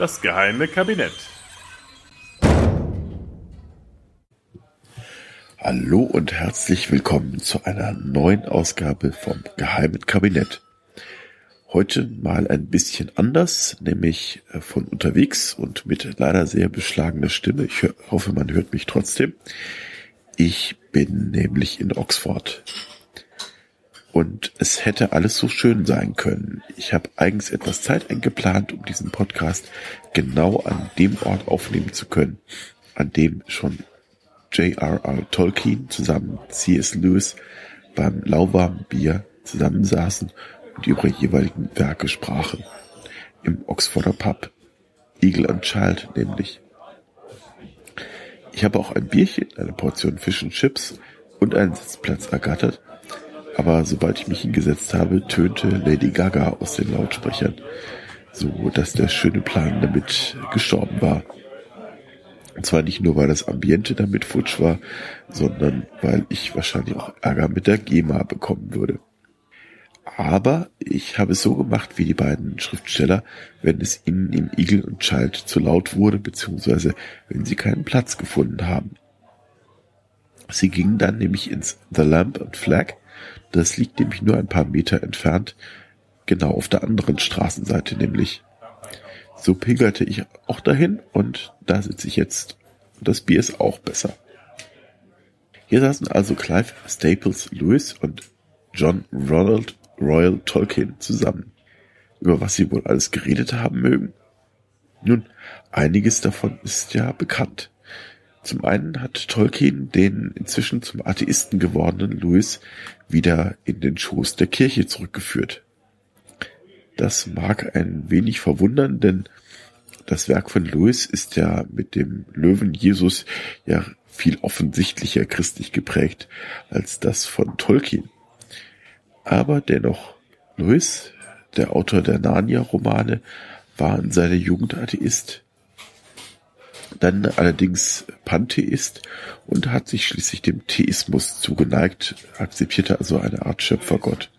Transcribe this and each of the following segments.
Das geheime Kabinett. Hallo und herzlich willkommen zu einer neuen Ausgabe vom Geheimen Kabinett. Heute mal ein bisschen anders, nämlich äh, von unterwegs und mit leider sehr beschlagener Stimme. Ich hoffe, man hört mich trotzdem. Ich bin nämlich in Oxford. Und es hätte alles so schön sein können. Ich habe eigens etwas Zeit eingeplant, um diesen Podcast genau an dem Ort aufnehmen zu können, an dem schon J.R.R. Tolkien zusammen C.S. Lewis beim lauwarmen Bier zusammensaßen und ihre jeweiligen Werke sprachen. Im Oxforder Pub. Eagle and Child nämlich. Ich habe auch ein Bierchen, eine Portion Fish and Chips und einen Sitzplatz ergattert, aber sobald ich mich hingesetzt habe, tönte Lady Gaga aus den Lautsprechern, so dass der schöne Plan damit gestorben war. Und zwar nicht nur, weil das Ambiente damit futsch war, sondern weil ich wahrscheinlich auch Ärger mit der GEMA bekommen würde. Aber ich habe es so gemacht wie die beiden Schriftsteller, wenn es ihnen im Eagle und Child zu laut wurde, beziehungsweise wenn sie keinen Platz gefunden haben. Sie gingen dann nämlich ins The Lamp and Flag. Das liegt nämlich nur ein paar Meter entfernt, genau auf der anderen Straßenseite nämlich. So pilgerte ich auch dahin und da sitze ich jetzt. Das Bier ist auch besser. Hier saßen also Clive Staples Lewis und John Ronald Royal Tolkien zusammen. Über was sie wohl alles geredet haben mögen? Nun, einiges davon ist ja bekannt. Zum einen hat Tolkien den inzwischen zum Atheisten gewordenen Louis wieder in den Schoß der Kirche zurückgeführt. Das mag ein wenig verwundern, denn das Werk von Louis ist ja mit dem Löwen Jesus ja viel offensichtlicher christlich geprägt als das von Tolkien. Aber dennoch, Lewis, der Autor der Narnia-Romane, war in seiner Jugend Atheist, dann allerdings Pantheist und hat sich schließlich dem Theismus zugeneigt, akzeptierte also eine Art Schöpfergott.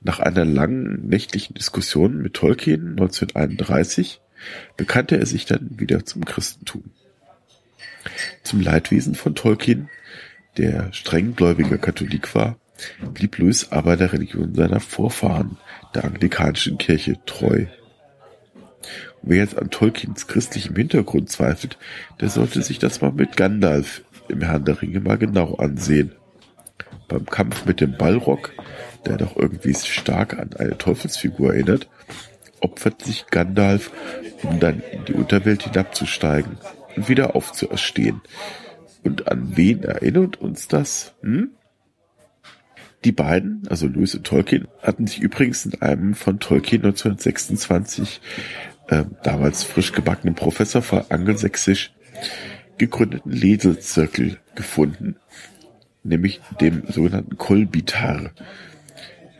Nach einer langen nächtlichen Diskussion mit Tolkien 1931 bekannte er sich dann wieder zum Christentum. Zum Leidwesen von Tolkien, der strenggläubiger Katholik war, blieb Louis aber der Religion seiner Vorfahren, der anglikanischen Kirche, treu. Wer jetzt an Tolkiens christlichem Hintergrund zweifelt, der sollte sich das mal mit Gandalf im Herrn der Ringe mal genau ansehen. Beim Kampf mit dem Ballrock, der doch irgendwie stark an eine Teufelsfigur erinnert, opfert sich Gandalf, um dann in die Unterwelt hinabzusteigen und wieder aufzuerstehen. Und an wen erinnert uns das? Hm? Die beiden, also Lewis und Tolkien, hatten sich übrigens in einem von Tolkien 1926 äh, damals frisch gebackenen Professor für Angelsächsisch gegründeten Leselzirkel gefunden, nämlich dem sogenannten Kolbitar,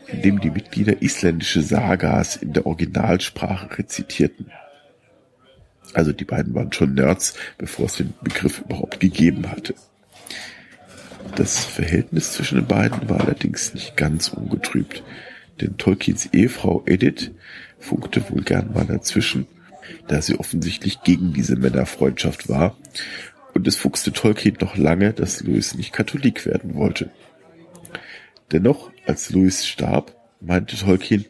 in dem die Mitglieder isländische Sagas in der Originalsprache rezitierten. Also die beiden waren schon Nerds, bevor es den Begriff überhaupt gegeben hatte. Das Verhältnis zwischen den beiden war allerdings nicht ganz ungetrübt, denn Tolkiens Ehefrau Edith funkte wohl gern mal dazwischen, da sie offensichtlich gegen diese Männerfreundschaft war, und es fuchste Tolkien noch lange, dass Louis nicht Katholik werden wollte. Dennoch, als Louis starb, meinte Tolkien,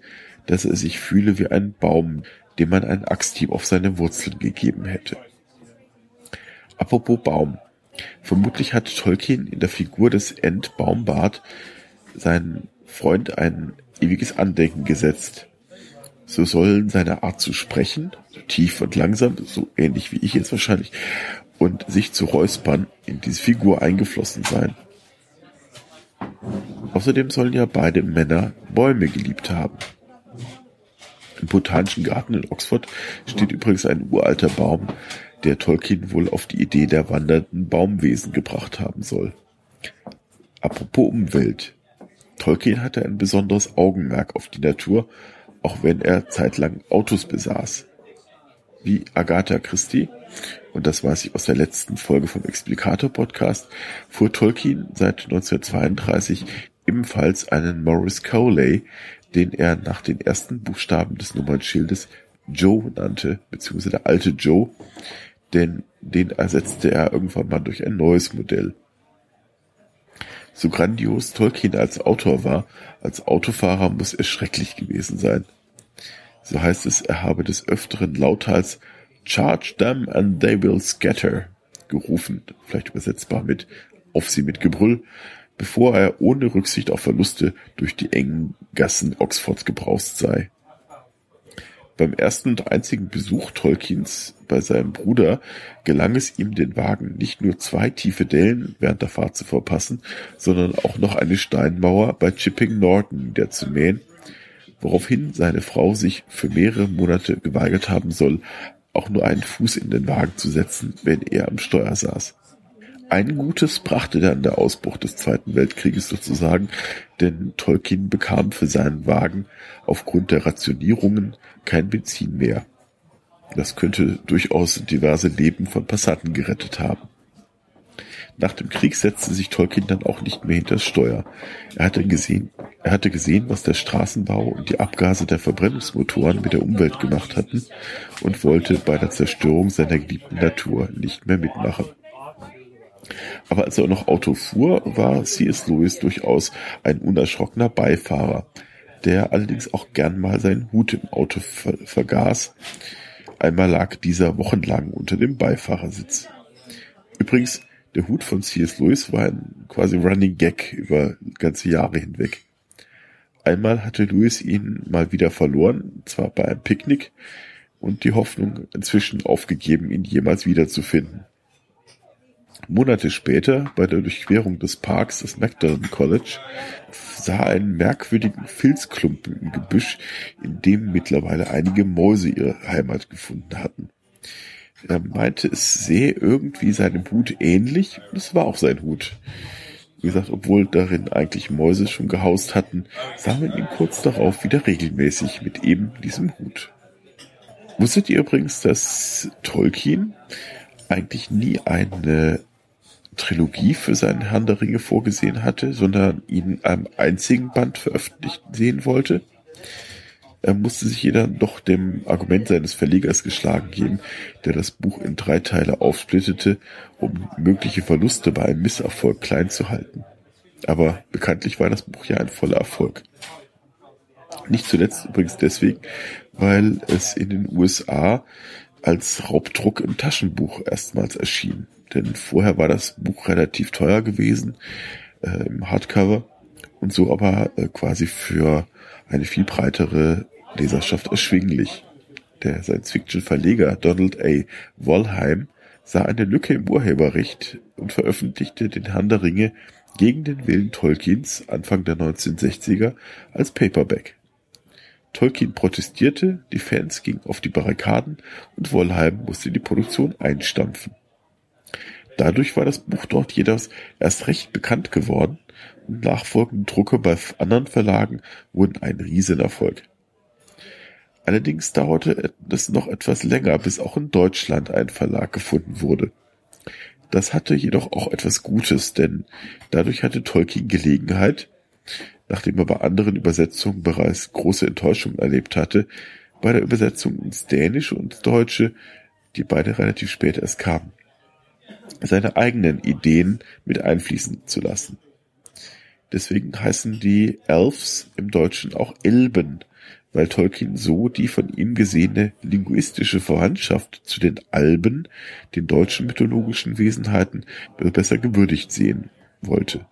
dass er sich fühle wie ein Baum, dem man ein Axthieb auf seine Wurzeln gegeben hätte. Apropos Baum. Vermutlich hat Tolkien in der Figur des Ent Baumbart seinen Freund ein ewiges Andenken gesetzt. So sollen seine Art zu sprechen, tief und langsam, so ähnlich wie ich jetzt wahrscheinlich, und sich zu räuspern in diese Figur eingeflossen sein. Außerdem sollen ja beide Männer Bäume geliebt haben. Im Botanischen Garten in Oxford steht übrigens ein uralter Baum, der Tolkien wohl auf die Idee der wandernden Baumwesen gebracht haben soll. Apropos Umwelt. Tolkien hatte ein besonderes Augenmerk auf die Natur, auch wenn er zeitlang Autos besaß. Wie Agatha Christie, und das weiß ich aus der letzten Folge vom Explicator Podcast, fuhr Tolkien seit 1932 ebenfalls einen Morris Cowley, den er nach den ersten Buchstaben des Nummernschildes Joe nannte, beziehungsweise der alte Joe, denn den ersetzte er irgendwann mal durch ein neues Modell. So grandios Tolkien als Autor war, als Autofahrer muss er schrecklich gewesen sein. So heißt es, er habe des Öfteren lauthals Charge them and they will scatter gerufen, vielleicht übersetzbar mit auf sie mit Gebrüll, bevor er ohne Rücksicht auf Verluste durch die engen Gassen Oxfords gebraust sei. Beim ersten und einzigen Besuch Tolkiens bei seinem Bruder gelang es ihm, den Wagen nicht nur zwei tiefe Dellen während der Fahrt zu verpassen, sondern auch noch eine Steinmauer bei Chipping Norton niederzumähen, woraufhin seine Frau sich für mehrere Monate geweigert haben soll, auch nur einen Fuß in den Wagen zu setzen, wenn er am Steuer saß. Ein Gutes brachte dann der Ausbruch des Zweiten Weltkrieges sozusagen, denn Tolkien bekam für seinen Wagen aufgrund der Rationierungen kein Benzin mehr. Das könnte durchaus diverse Leben von Passanten gerettet haben. Nach dem Krieg setzte sich Tolkien dann auch nicht mehr hinter das Steuer. Er hatte gesehen, er hatte gesehen, was der Straßenbau und die Abgase der Verbrennungsmotoren mit der Umwelt gemacht hatten und wollte bei der Zerstörung seiner geliebten Natur nicht mehr mitmachen. Aber als er noch Auto fuhr, war C.S. Lewis durchaus ein unerschrockener Beifahrer, der allerdings auch gern mal seinen Hut im Auto ver vergaß. Einmal lag dieser wochenlang unter dem Beifahrersitz. Übrigens, der Hut von C.S. Lewis war ein quasi Running Gag über ganze Jahre hinweg. Einmal hatte Lewis ihn mal wieder verloren, zwar bei einem Picknick, und die Hoffnung inzwischen aufgegeben, ihn jemals wiederzufinden. Monate später, bei der Durchquerung des Parks des Magdalen College, sah er einen merkwürdigen Filzklumpen im Gebüsch, in dem mittlerweile einige Mäuse ihre Heimat gefunden hatten. Er meinte, es sähe irgendwie seinem Hut ähnlich, und es war auch sein Hut. Wie gesagt, obwohl darin eigentlich Mäuse schon gehaust hatten, sah man ihn kurz darauf wieder regelmäßig mit eben diesem Hut. Wusstet ihr übrigens, dass Tolkien eigentlich nie eine Trilogie für seinen Herrn der Ringe vorgesehen hatte, sondern ihn in einem einzigen Band veröffentlicht sehen wollte. Er musste sich jeder doch dem Argument seines Verlegers geschlagen geben, der das Buch in drei Teile aufsplittete, um mögliche Verluste bei einem Misserfolg klein zu halten. Aber bekanntlich war das Buch ja ein voller Erfolg. Nicht zuletzt übrigens deswegen, weil es in den USA als Raubdruck im Taschenbuch erstmals erschien. Denn vorher war das Buch relativ teuer gewesen äh, im Hardcover und so aber äh, quasi für eine viel breitere Leserschaft erschwinglich. Der Science-Fiction-Verleger Donald A. Wollheim sah eine Lücke im Urheberrecht und veröffentlichte den Herrn der Ringe gegen den Willen Tolkiens Anfang der 1960er als Paperback. Tolkien protestierte, die Fans gingen auf die Barrikaden und Wollheim musste die Produktion einstampfen. Dadurch war das Buch dort jedoch erst recht bekannt geworden und nachfolgende Drucke bei anderen Verlagen wurden ein Riesenerfolg. Allerdings dauerte es noch etwas länger, bis auch in Deutschland ein Verlag gefunden wurde. Das hatte jedoch auch etwas Gutes, denn dadurch hatte Tolkien Gelegenheit, nachdem er bei anderen Übersetzungen bereits große Enttäuschungen erlebt hatte, bei der Übersetzung ins Dänische und ins Deutsche, die beide relativ spät erst kamen, seine eigenen Ideen mit einfließen zu lassen. Deswegen heißen die Elves im Deutschen auch Elben, weil Tolkien so die von ihm gesehene linguistische Verwandtschaft zu den Alben, den deutschen mythologischen Wesenheiten, besser gewürdigt sehen wollte.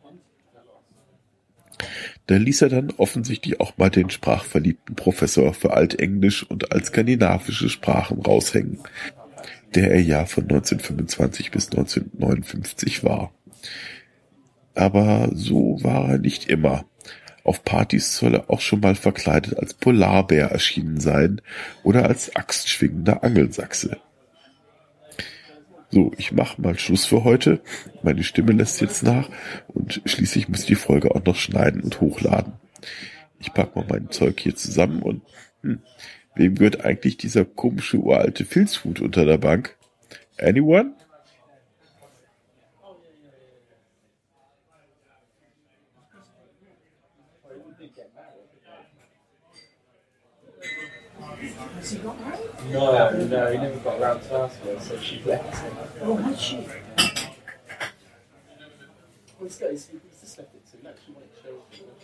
Da ließ er dann offensichtlich auch mal den sprachverliebten Professor für Altenglisch und altskandinavische Sprachen raushängen, der er ja von 1925 bis 1959 war. Aber so war er nicht immer. Auf Partys soll er auch schon mal verkleidet als Polarbär erschienen sein oder als axtschwingender Angelsachse. So, ich mache mal Schluss für heute. Meine Stimme lässt jetzt nach und schließlich muss ich die Folge auch noch schneiden und hochladen. Ich pack mal mein Zeug hier zusammen und hm, wem gehört eigentlich dieser komische uralte Filzhut unter der Bank? Anyone? Has he got married? No, no, he never got around to asking her, so she left him. Oh, has she? Well, got, he's, he's just left it to, no, she wanted children.